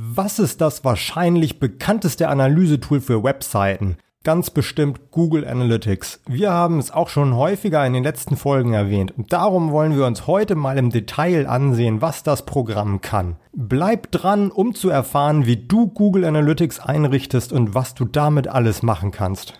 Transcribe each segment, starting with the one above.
Was ist das wahrscheinlich bekannteste Analysetool für Webseiten? Ganz bestimmt Google Analytics. Wir haben es auch schon häufiger in den letzten Folgen erwähnt und darum wollen wir uns heute mal im Detail ansehen, was das Programm kann. Bleib dran, um zu erfahren, wie du Google Analytics einrichtest und was du damit alles machen kannst.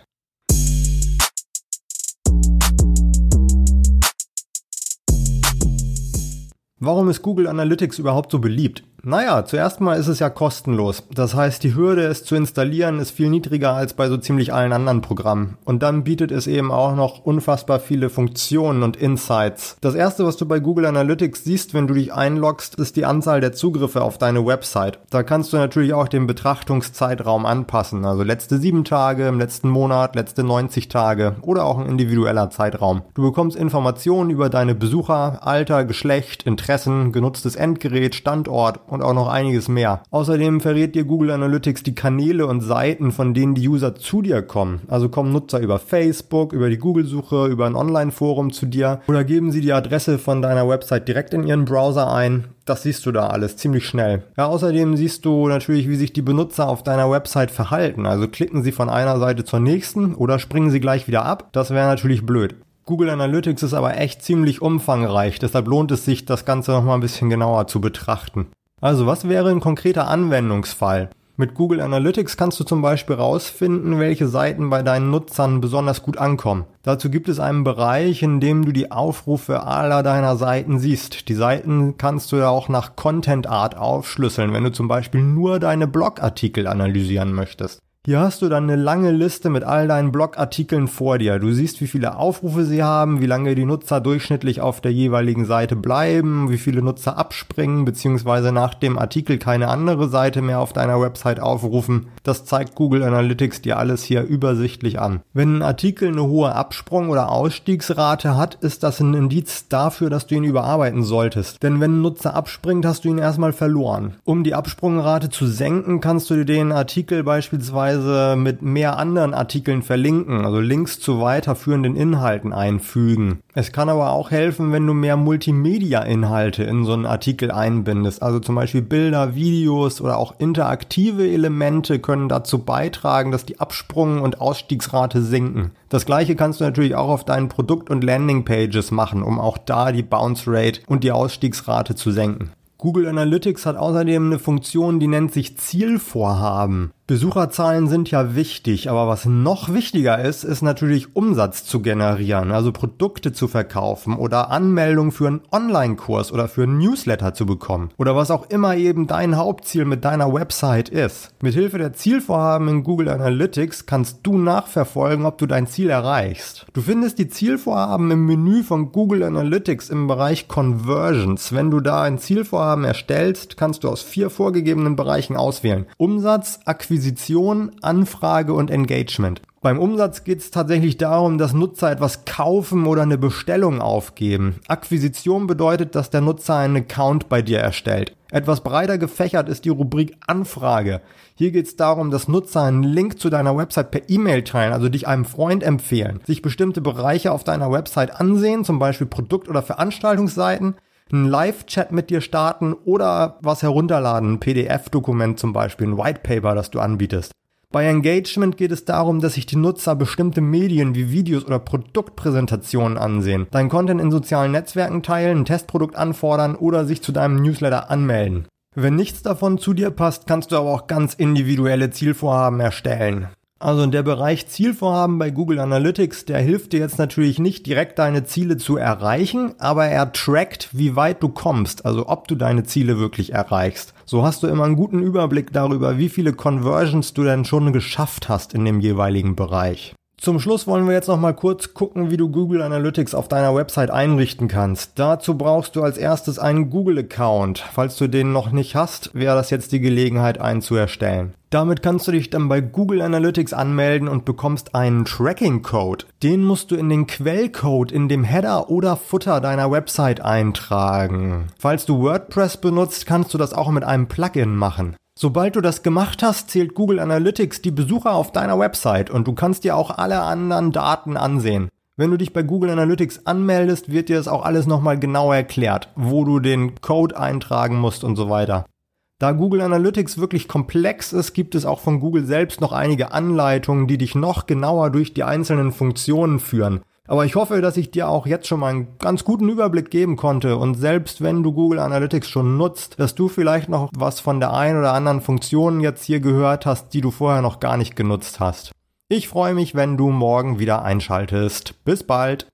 Warum ist Google Analytics überhaupt so beliebt? Naja, zuerst mal ist es ja kostenlos. Das heißt, die Hürde, es zu installieren, ist viel niedriger als bei so ziemlich allen anderen Programmen. Und dann bietet es eben auch noch unfassbar viele Funktionen und Insights. Das erste, was du bei Google Analytics siehst, wenn du dich einloggst, ist die Anzahl der Zugriffe auf deine Website. Da kannst du natürlich auch den Betrachtungszeitraum anpassen. Also letzte sieben Tage, im letzten Monat, letzte 90 Tage oder auch ein individueller Zeitraum. Du bekommst Informationen über deine Besucher, Alter, Geschlecht, Interessen, genutztes Endgerät, Standort und auch noch einiges mehr. Außerdem verrät dir Google Analytics die Kanäle und Seiten, von denen die User zu dir kommen. Also kommen Nutzer über Facebook, über die Google-Suche, über ein Online-Forum zu dir oder geben sie die Adresse von deiner Website direkt in ihren Browser ein. Das siehst du da alles ziemlich schnell. Ja, außerdem siehst du natürlich, wie sich die Benutzer auf deiner Website verhalten. Also klicken sie von einer Seite zur nächsten oder springen sie gleich wieder ab. Das wäre natürlich blöd. Google Analytics ist aber echt ziemlich umfangreich, deshalb lohnt es sich, das Ganze nochmal ein bisschen genauer zu betrachten. Also was wäre ein konkreter Anwendungsfall? Mit Google Analytics kannst du zum Beispiel herausfinden, welche Seiten bei deinen Nutzern besonders gut ankommen. Dazu gibt es einen Bereich, in dem du die Aufrufe aller deiner Seiten siehst. Die Seiten kannst du ja auch nach Content Art aufschlüsseln, wenn du zum Beispiel nur deine Blogartikel analysieren möchtest. Hier hast du dann eine lange Liste mit all deinen Blogartikeln vor dir. Du siehst, wie viele Aufrufe sie haben, wie lange die Nutzer durchschnittlich auf der jeweiligen Seite bleiben, wie viele Nutzer abspringen, beziehungsweise nach dem Artikel keine andere Seite mehr auf deiner Website aufrufen. Das zeigt Google Analytics dir alles hier übersichtlich an. Wenn ein Artikel eine hohe Absprung- oder Ausstiegsrate hat, ist das ein Indiz dafür, dass du ihn überarbeiten solltest. Denn wenn ein Nutzer abspringt, hast du ihn erstmal verloren. Um die Absprungrate zu senken, kannst du dir den Artikel beispielsweise beispielsweise mit mehr anderen Artikeln verlinken, also Links zu weiterführenden Inhalten einfügen. Es kann aber auch helfen, wenn du mehr Multimedia-Inhalte in so einen Artikel einbindest. Also zum Beispiel Bilder, Videos oder auch interaktive Elemente können dazu beitragen, dass die Absprung- und Ausstiegsrate sinken. Das gleiche kannst du natürlich auch auf deinen Produkt- und Landingpages machen, um auch da die Bounce Rate und die Ausstiegsrate zu senken. Google Analytics hat außerdem eine Funktion, die nennt sich Zielvorhaben. Besucherzahlen sind ja wichtig, aber was noch wichtiger ist, ist natürlich Umsatz zu generieren, also Produkte zu verkaufen oder Anmeldung für einen Online-Kurs oder für einen Newsletter zu bekommen oder was auch immer eben dein Hauptziel mit deiner Website ist. Mithilfe der Zielvorhaben in Google Analytics kannst du nachverfolgen, ob du dein Ziel erreichst. Du findest die Zielvorhaben im Menü von Google Analytics im Bereich Conversions. Wenn du da ein Zielvorhaben erstellst, kannst du aus vier vorgegebenen Bereichen auswählen. Umsatz, Akquisition, Akquisition, Anfrage und Engagement. Beim Umsatz geht es tatsächlich darum, dass Nutzer etwas kaufen oder eine Bestellung aufgeben. Akquisition bedeutet, dass der Nutzer einen Account bei dir erstellt. Etwas breiter gefächert ist die Rubrik Anfrage. Hier geht es darum, dass Nutzer einen Link zu deiner Website per E-Mail teilen, also dich einem Freund empfehlen, sich bestimmte Bereiche auf deiner Website ansehen, zum Beispiel Produkt- oder Veranstaltungsseiten, einen Live-Chat mit dir starten oder was herunterladen, ein PDF-Dokument zum Beispiel, ein White Paper, das du anbietest. Bei Engagement geht es darum, dass sich die Nutzer bestimmte Medien wie Videos oder Produktpräsentationen ansehen, dein Content in sozialen Netzwerken teilen, ein Testprodukt anfordern oder sich zu deinem Newsletter anmelden. Wenn nichts davon zu dir passt, kannst du aber auch ganz individuelle Zielvorhaben erstellen. Also der Bereich Zielvorhaben bei Google Analytics, der hilft dir jetzt natürlich nicht direkt deine Ziele zu erreichen, aber er trackt, wie weit du kommst, also ob du deine Ziele wirklich erreichst. So hast du immer einen guten Überblick darüber, wie viele Conversions du denn schon geschafft hast in dem jeweiligen Bereich. Zum Schluss wollen wir jetzt noch mal kurz gucken, wie du Google Analytics auf deiner Website einrichten kannst. Dazu brauchst du als erstes einen Google-Account. Falls du den noch nicht hast, wäre das jetzt die Gelegenheit, einen zu erstellen. Damit kannst du dich dann bei Google Analytics anmelden und bekommst einen Tracking-Code. Den musst du in den Quellcode in dem Header oder Footer deiner Website eintragen. Falls du WordPress benutzt, kannst du das auch mit einem Plugin machen. Sobald du das gemacht hast, zählt Google Analytics die Besucher auf deiner Website und du kannst dir auch alle anderen Daten ansehen. Wenn du dich bei Google Analytics anmeldest, wird dir das auch alles nochmal genau erklärt, wo du den Code eintragen musst und so weiter. Da Google Analytics wirklich komplex ist, gibt es auch von Google selbst noch einige Anleitungen, die dich noch genauer durch die einzelnen Funktionen führen. Aber ich hoffe, dass ich dir auch jetzt schon mal einen ganz guten Überblick geben konnte und selbst wenn du Google Analytics schon nutzt, dass du vielleicht noch was von der einen oder anderen Funktion jetzt hier gehört hast, die du vorher noch gar nicht genutzt hast. Ich freue mich, wenn du morgen wieder einschaltest. Bis bald!